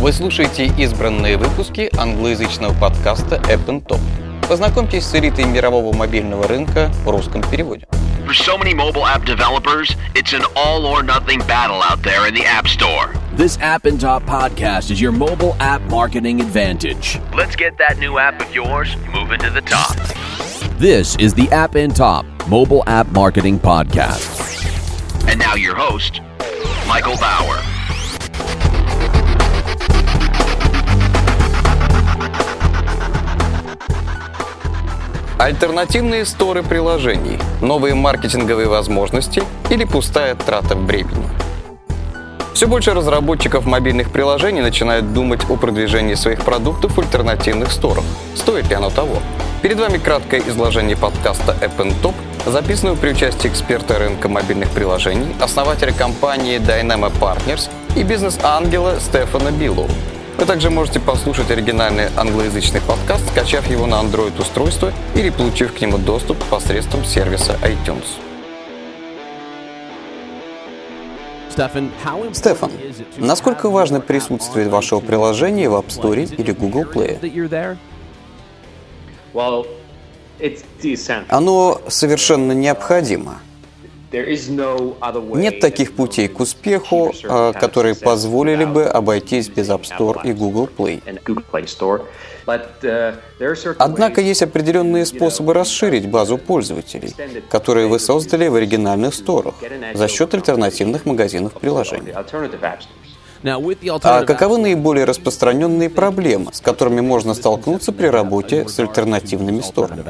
Вы слушаете избранные выпуски англоязычного подкаста App Top. Познакомьтесь с элитой мирового мобильного рынка в русском переводе. For so many mobile app developers, it's an all or nothing battle out there in the App Store. This App and Top podcast is your mobile app marketing advantage. Let's get that new app of yours moving to the top. This is the App and Top mobile app marketing podcast. And now your host, Michael Bauer. Альтернативные сторы приложений, новые маркетинговые возможности или пустая трата времени. Все больше разработчиков мобильных приложений начинают думать о продвижении своих продуктов в альтернативных сторах. Стоит ли оно того? Перед вами краткое изложение подкаста App Top, записанного при участии эксперта рынка мобильных приложений, основателя компании Dynamo Partners и бизнес-ангела Стефана Биллоу. Вы также можете послушать оригинальный англоязычный подкаст, скачав его на Android-устройство или получив к нему доступ посредством сервиса iTunes. Стефан, насколько важно присутствие вашего приложения в App Store или Google Play? Оно совершенно необходимо. Нет таких путей к успеху, а, которые позволили бы обойтись без App Store и Google Play. Однако есть определенные способы расширить базу пользователей, которые вы создали в оригинальных сторах за счет альтернативных магазинов приложений. А каковы наиболее распространенные проблемы, с которыми можно столкнуться при работе с альтернативными сторами?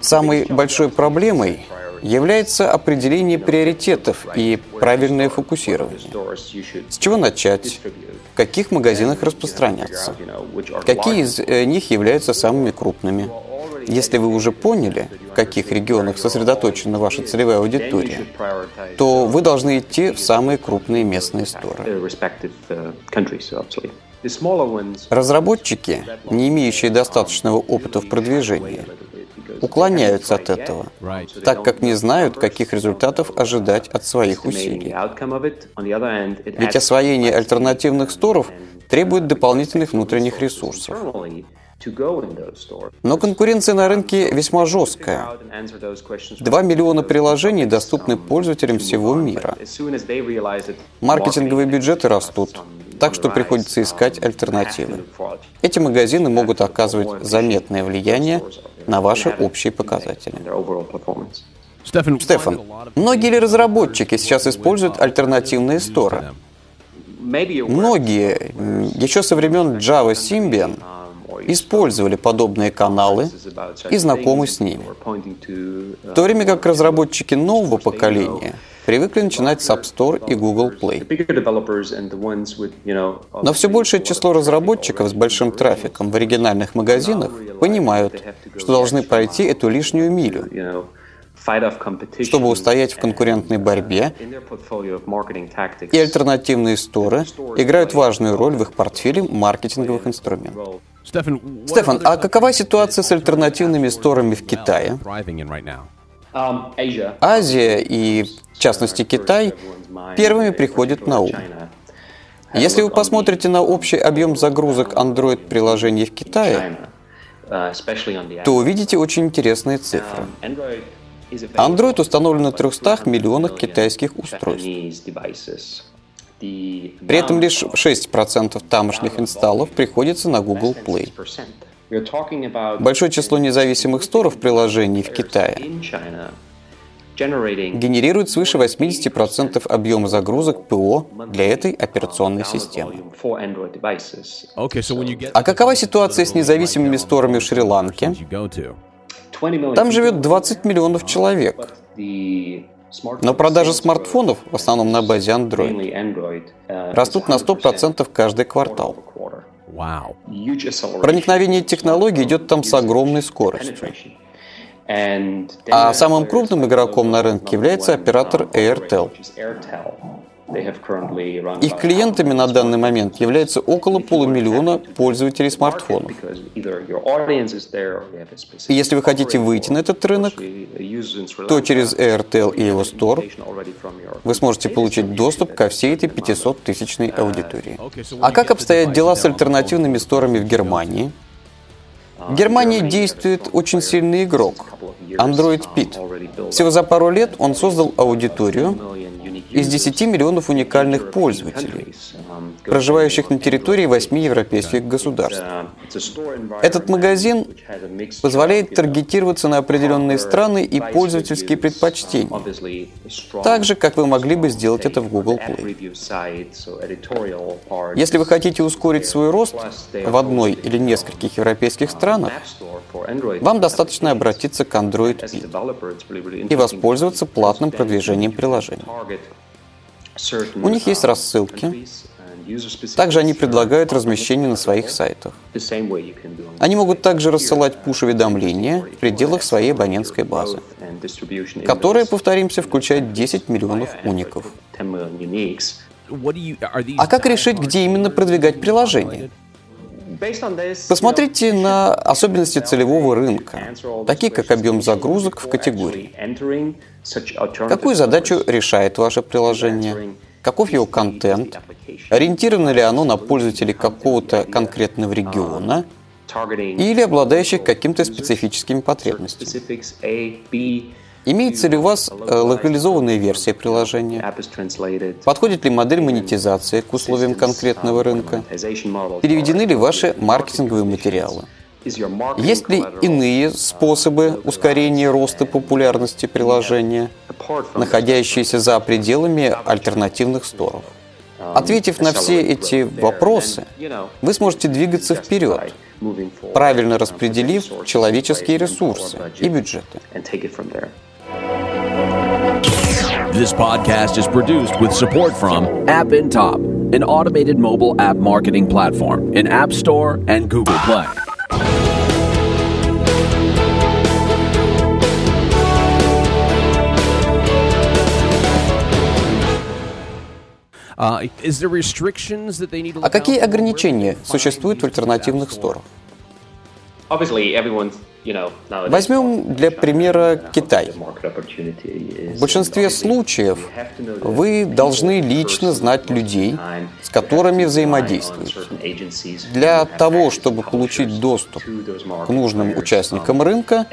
Самой большой проблемой является определение приоритетов и правильное фокусирование. С чего начать? В каких магазинах распространяться? Какие из э, них являются самыми крупными? Если вы уже поняли, в каких регионах сосредоточена ваша целевая аудитория, то вы должны идти в самые крупные местные сторы. Разработчики, не имеющие достаточного опыта в продвижении, уклоняются от этого, так как не знают, каких результатов ожидать от своих усилий. Ведь освоение альтернативных сторов требует дополнительных внутренних ресурсов. Но конкуренция на рынке весьма жесткая. Два миллиона приложений доступны пользователям всего мира. Маркетинговые бюджеты растут, так что приходится искать альтернативы. Эти магазины могут оказывать заметное влияние на ваши общие показатели. Стефан, многие ли разработчики сейчас используют альтернативные сторы? Многие, еще со времен Java Symbian, использовали подобные каналы и знакомы с ними. В то время как разработчики нового поколения привыкли начинать с App Store и Google Play. Но все большее число разработчиков с большим трафиком в оригинальных магазинах понимают, что должны пройти эту лишнюю милю, чтобы устоять в конкурентной борьбе, и альтернативные сторы играют важную роль в их портфеле маркетинговых инструментов. Стефан, а какова ситуация с альтернативными сторами в Китае? Азия и, в частности, Китай первыми приходят на ум. Если вы посмотрите на общий объем загрузок Android-приложений в Китае, то увидите очень интересные цифры. Android установлен на 300 миллионах китайских устройств. При этом лишь 6% тамошних инсталлов приходится на Google Play. Большое число независимых сторов приложений в Китае генерирует свыше 80% объема загрузок ПО для этой операционной системы. А какова ситуация с независимыми сторами в Шри-Ланке? Там живет 20 миллионов человек. Но продажи смартфонов, в основном на базе Android, растут на 100% каждый квартал. Проникновение технологий идет там с огромной скоростью. А самым крупным игроком на рынке является оператор Airtel. Их клиентами на данный момент является около полумиллиона пользователей смартфонов. И если вы хотите выйти на этот рынок, то через Airtel и его Store вы сможете получить доступ ко всей этой 500-тысячной аудитории. А как обстоят дела с альтернативными сторами в Германии? В Германии действует очень сильный игрок – Android Pit. Всего за пару лет он создал аудиторию, из 10 миллионов уникальных пользователей, проживающих на территории 8 европейских государств. Этот магазин позволяет таргетироваться на определенные страны и пользовательские предпочтения, так же, как вы могли бы сделать это в Google Play. Если вы хотите ускорить свой рост в одной или нескольких европейских странах, вам достаточно обратиться к Android Pit и воспользоваться платным продвижением приложения. У них есть рассылки. Также они предлагают размещение на своих сайтах. Они могут также рассылать пуш-уведомления в пределах своей абонентской базы, которая, повторимся, включает 10 миллионов уников. А как решить, где именно продвигать приложение? Посмотрите на особенности целевого рынка, такие как объем загрузок в категории. Какую задачу решает ваше приложение? Каков его контент? Ориентировано ли оно на пользователей какого-то конкретного региона? Или обладающих каким-то специфическими потребностями? Имеется ли у вас э, локализованная версия приложения? Подходит ли модель монетизации к условиям конкретного рынка? Переведены ли ваши маркетинговые материалы? Есть ли иные способы ускорения роста популярности приложения, находящиеся за пределами альтернативных сторов? Ответив на все эти вопросы, вы сможете двигаться вперед, правильно распределив человеческие ресурсы и бюджеты. This podcast is produced with support from App in Top, an automated mobile app marketing platform in App Store and Google Play. А какие ограничения существуют в альтернативных сторах? Возьмем для примера Китай. В большинстве случаев вы должны лично знать людей, с которыми взаимодействуете. Для того, чтобы получить доступ к нужным участникам рынка,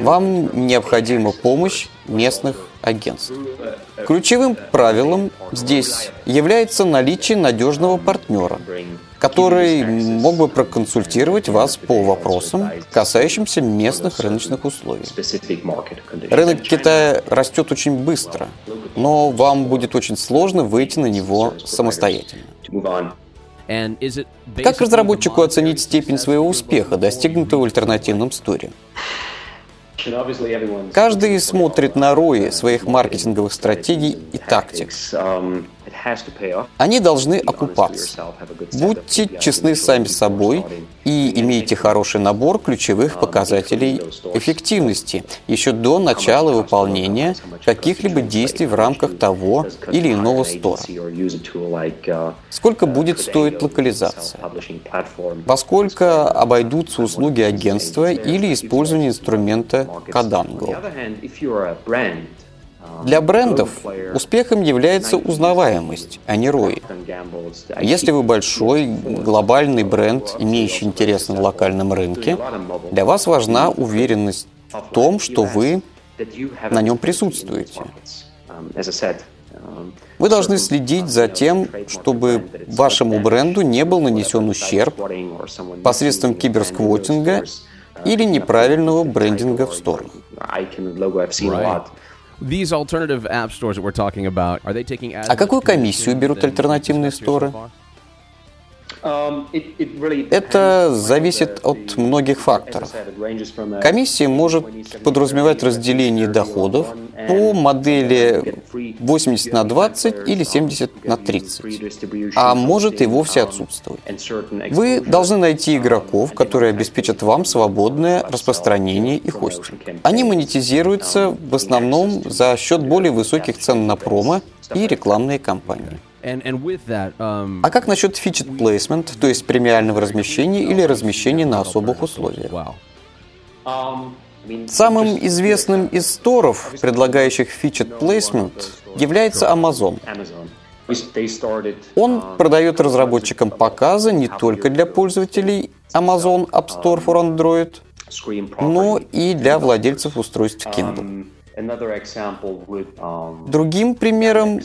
вам необходима помощь местных агентств. Ключевым правилом здесь является наличие надежного партнера, который мог бы проконсультировать вас по вопросам, касающимся местных рыночных условий. Рынок Китая растет очень быстро, но вам будет очень сложно выйти на него самостоятельно. Как разработчику оценить степень своего успеха, достигнутого в альтернативном сторе? Каждый смотрит на рои своих маркетинговых стратегий и тактик. Они должны окупаться. Будьте честны сами собой и имейте хороший набор ключевых показателей эффективности еще до начала выполнения каких-либо действий в рамках того или иного стора. Сколько будет стоить локализация? Во сколько обойдутся услуги агентства или использование инструмента Kadango? Для брендов успехом является узнаваемость, а не ROI. Если вы большой глобальный бренд, имеющий интерес на локальном рынке, для вас важна уверенность в том, что вы на нем присутствуете. Вы должны следить за тем, чтобы вашему бренду не был нанесен ущерб посредством киберсквотинга или неправильного брендинга в сторах. А какую комиссию берут альтернативные сторы? Это зависит от многих факторов. Комиссия может подразумевать разделение доходов по модели 80 на 20 или 70 на 30, а может и вовсе отсутствовать. Вы должны найти игроков, которые обеспечат вам свободное распространение и хостинг. Они монетизируются в основном за счет более высоких цен на промо и рекламные кампании. Um, А как насчет featured placement, то есть премиального размещения или размещения на особых условиях? Самым известным из сторов, предлагающих featured placement, является Amazon. Он продает разработчикам показы не только для пользователей Amazon App Store for Android, но и для владельцев устройств Kindle. Другим примером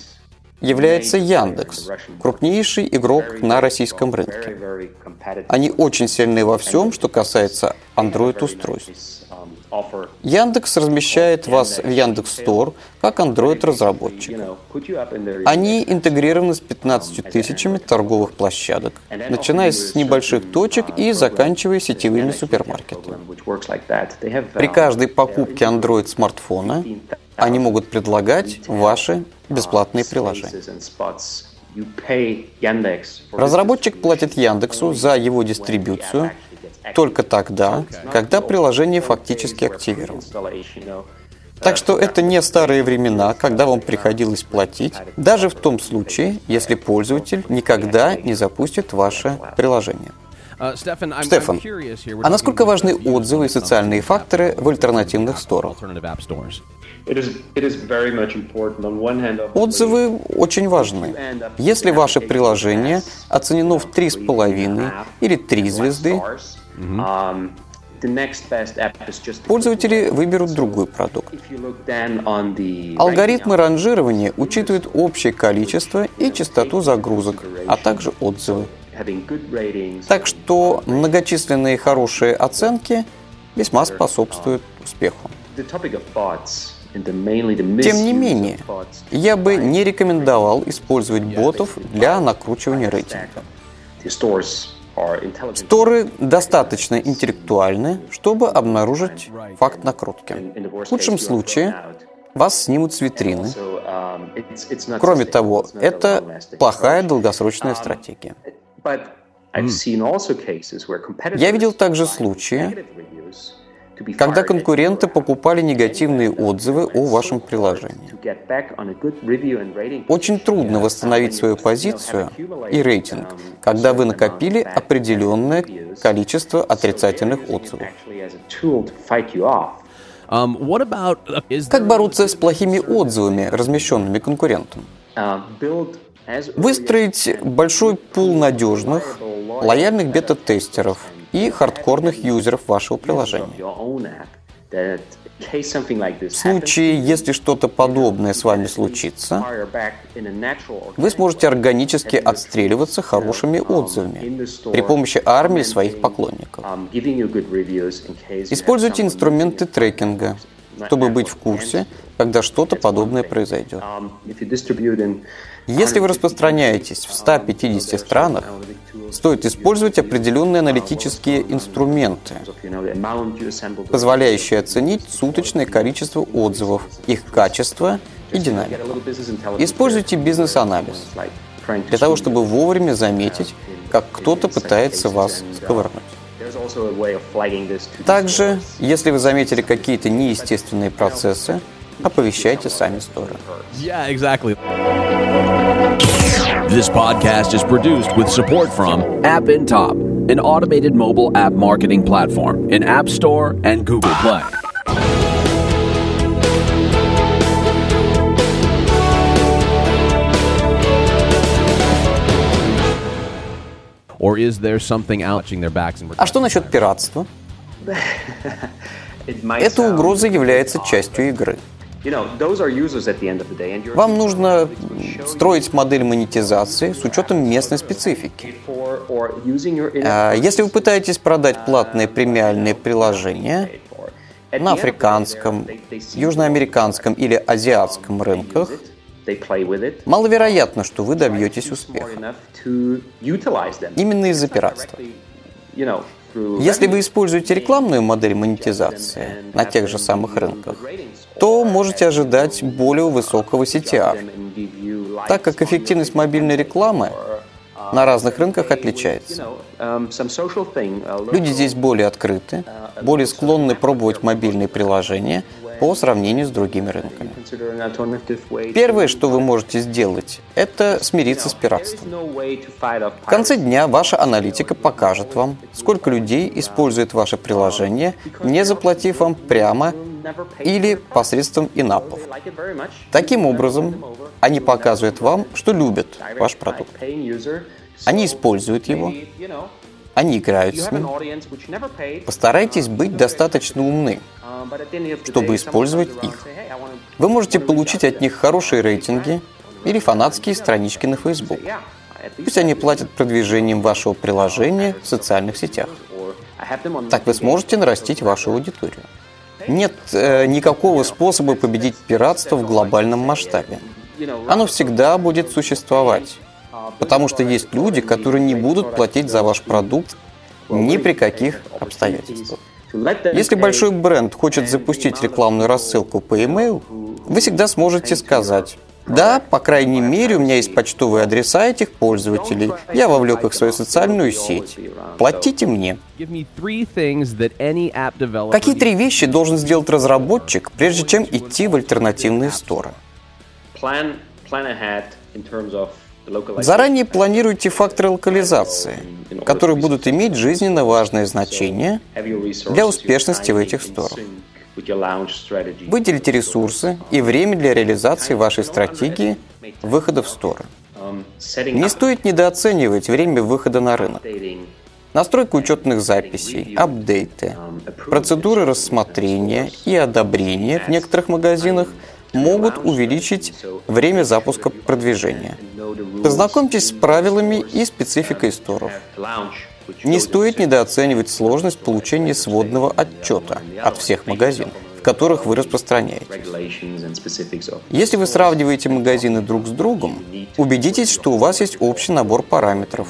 является Яндекс, крупнейший игрок на российском рынке. Они очень сильны во всем, что касается Android-устройств. Яндекс размещает вас в Яндекс Store как Android-разработчик. Они интегрированы с 15 тысячами торговых площадок, начиная с небольших точек и заканчивая сетевыми супермаркетами. При каждой покупке Android-смартфона они могут предлагать ваши бесплатные приложения. Разработчик платит Яндексу за его дистрибуцию только тогда, когда приложение фактически активировано. Так что это не старые времена, когда вам приходилось платить, даже в том случае, если пользователь никогда не запустит ваше приложение. I'm, Стефан, а насколько важны отзывы и социальные факторы в альтернативных сторах? Отзывы очень важны. Если ваше приложение оценено в 3,5 или 3 звезды, пользователи выберут другой продукт. Алгоритмы ранжирования учитывают общее количество и частоту загрузок, а также отзывы. Так что многочисленные хорошие оценки весьма способствуют успеху. Тем не менее, я бы не рекомендовал использовать ботов для накручивания рейтинга. Сторы достаточно интеллектуальны, чтобы обнаружить факт накрутки. В худшем случае вас снимут с витрины. Кроме того, это плохая долгосрочная стратегия. Я видел также случаи, когда конкуренты покупали негативные отзывы о вашем приложении. Очень трудно восстановить свою позицию и рейтинг, когда вы накопили определенное количество отрицательных отзывов. Um, uh, Как бороться с плохими отзывами, размещенными конкурентом? Выстроить большой пул надежных, лояльных бета-тестеров и хардкорных юзеров вашего приложения. В случае, если что-то подобное с вами случится, вы сможете органически отстреливаться хорошими отзывами при помощи армии своих поклонников. Используйте инструменты трекинга, чтобы быть в курсе, когда что-то подобное произойдет. Если вы распространяетесь в 150 странах, стоит использовать определенные аналитические инструменты, позволяющие оценить суточное количество отзывов, их качество и динамику. Используйте бизнес-анализ для того, чтобы вовремя заметить, как кто-то пытается вас сковырнуть. Также, если вы заметили какие-то неестественные процессы, оповещайте сами сторы. Yeah, exactly. This podcast is produced with support from App in Top, an automated mobile app marketing platform in App Store and Google Play. Or is there something out watching their backs and А что насчет пиратства? Эта угроза является частью игры. Вам нужно строить модель монетизации с учетом местной специфики. А Если вы пытаетесь продать платные премиальные приложения на африканском, южноамериканском или азиатском рынках, Маловероятно, что вы добьетесь успеха. Именно из-за пиратства. Если вы используете рекламную модель монетизации на тех же самых рынках, то можете ожидать более высокого CTR, так как эффективность мобильной рекламы на разных рынках отличается. Люди здесь более открыты, более склонны пробовать мобильные приложения по сравнению с другими рынками. Первое, что вы можете сделать, это смириться с пиратством. В конце дня ваша аналитика покажет вам, сколько людей использует ваше приложение, не заплатив вам прямо или посредством инапов. Таким образом, они показывают вам, что любят ваш продукт. Они используют его, они играют с ним. Постарайтесь быть достаточно умны, чтобы использовать их. Вы можете получить от них хорошие рейтинги или фанатские странички на Facebook. Пусть они платят продвижением вашего приложения в социальных сетях. Так вы сможете нарастить вашу аудиторию. Нет э, никакого способа победить пиратство в глобальном масштабе. Оно всегда будет существовать. Потому что есть люди, которые не будут платить за ваш продукт ни при каких обстоятельствах. Если большой бренд хочет запустить рекламную рассылку по e-mail, вы всегда сможете сказать, да, по крайней мере, у меня есть почтовые адреса этих пользователей. Я вовлек их в свою социальную сеть. Платите мне. Какие три вещи должен сделать разработчик, прежде чем идти в альтернативные сторы? Заранее планируйте факторы локализации, которые будут иметь жизненно важное значение для успешности в этих сторах. Выделите ресурсы и время для реализации вашей стратегии выхода в сторы. Не стоит недооценивать время выхода на рынок. Настройка учетных записей, апдейты, процедуры рассмотрения и одобрения в некоторых магазинах могут увеличить время запуска продвижения. Познакомьтесь с правилами и спецификой сторов. Не стоит недооценивать сложность получения сводного отчета от всех магазинов которых вы распространяетесь. Если вы сравниваете магазины друг с другом, убедитесь, что у вас есть общий набор параметров,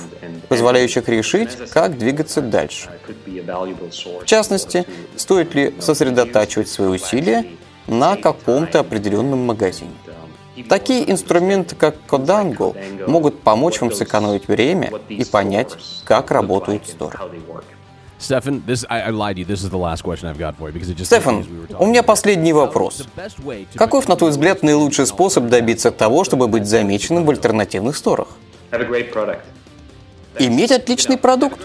позволяющих решить, как двигаться дальше. В частности, стоит ли сосредотачивать свои усилия на каком-то определенном магазине. Такие инструменты, как Codango, могут помочь вам сэкономить время и понять, как работают сторы. Стефан, у меня последний вопрос. Каков, на твой взгляд, наилучший способ добиться того, чтобы быть замеченным в альтернативных сторах? Иметь отличный продукт.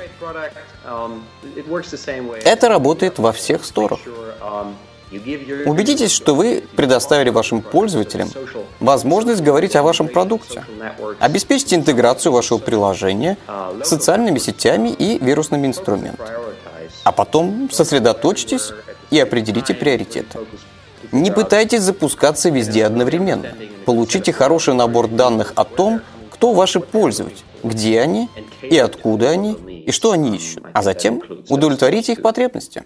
Это работает во всех сторах. Убедитесь, что вы предоставили вашим пользователям возможность говорить о вашем продукте. Обеспечьте интеграцию вашего приложения с социальными сетями и вирусными инструментами. А потом сосредоточьтесь и определите приоритеты. Не пытайтесь запускаться везде одновременно. Получите хороший набор данных о том, кто ваши пользователи, где они и откуда они, и что они ищут. А затем удовлетворите их потребности.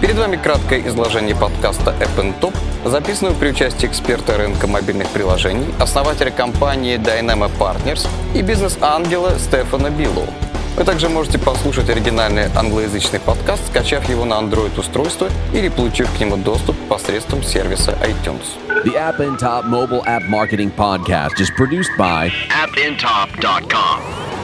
Перед вами краткое изложение подкаста App Top, записанного при участии эксперта рынка мобильных приложений, основателя компании Dynamo Partners и бизнес-ангела Стефана Биллоу. Вы также можете послушать оригинальный англоязычный подкаст, скачав его на Android-устройство или получив к нему доступ посредством сервиса iTunes. The App Top mobile app marketing podcast is produced by appintop.com.